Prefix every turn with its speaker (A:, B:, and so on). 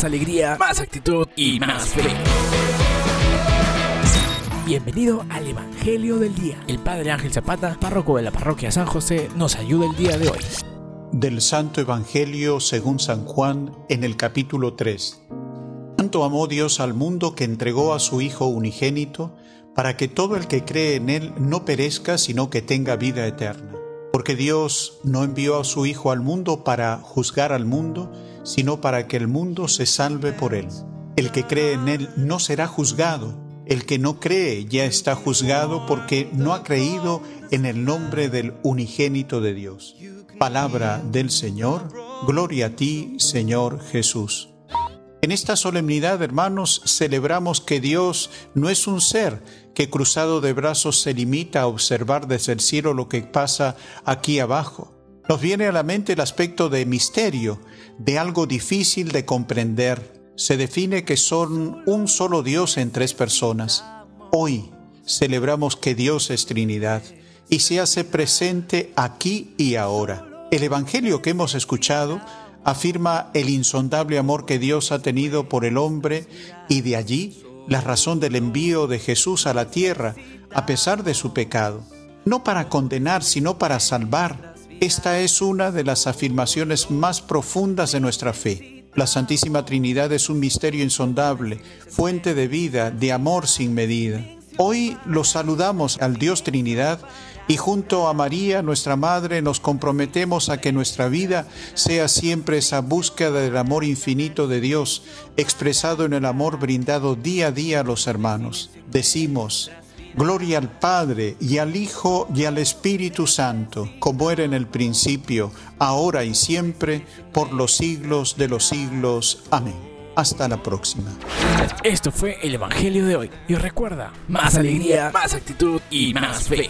A: más alegría, más actitud y más fe. Bienvenido al Evangelio del Día. El Padre Ángel Zapata, párroco de la parroquia San José, nos ayuda el día de hoy.
B: Del Santo Evangelio según San Juan en el capítulo 3. Tanto amó Dios al mundo que entregó a su Hijo unigénito para que todo el que cree en Él no perezca, sino que tenga vida eterna. Porque Dios no envió a su Hijo al mundo para juzgar al mundo, sino para que el mundo se salve por Él. El que cree en Él no será juzgado el que no cree ya está juzgado porque no ha creído en el nombre del unigénito de Dios. Palabra del Señor, gloria a ti, Señor Jesús. En esta solemnidad, hermanos, celebramos que Dios no es un ser que cruzado de brazos se limita a observar desde el cielo lo que pasa aquí abajo. Nos viene a la mente el aspecto de misterio, de algo difícil de comprender se define que son un solo Dios en tres personas. Hoy celebramos que Dios es Trinidad y se hace presente aquí y ahora. El Evangelio que hemos escuchado afirma el insondable amor que Dios ha tenido por el hombre y de allí la razón del envío de Jesús a la tierra a pesar de su pecado. No para condenar, sino para salvar. Esta es una de las afirmaciones más profundas de nuestra fe. La Santísima Trinidad es un misterio insondable, fuente de vida, de amor sin medida. Hoy lo saludamos al Dios Trinidad y junto a María, nuestra Madre, nos comprometemos a que nuestra vida sea siempre esa búsqueda del amor infinito de Dios, expresado en el amor brindado día a día a los hermanos. Decimos, Gloria al Padre y al Hijo y al Espíritu Santo, como era en el principio, ahora y siempre, por los siglos de los siglos. Amén. Hasta la próxima.
A: Esto fue el Evangelio de hoy. Y recuerda, más alegría, más actitud y más fe.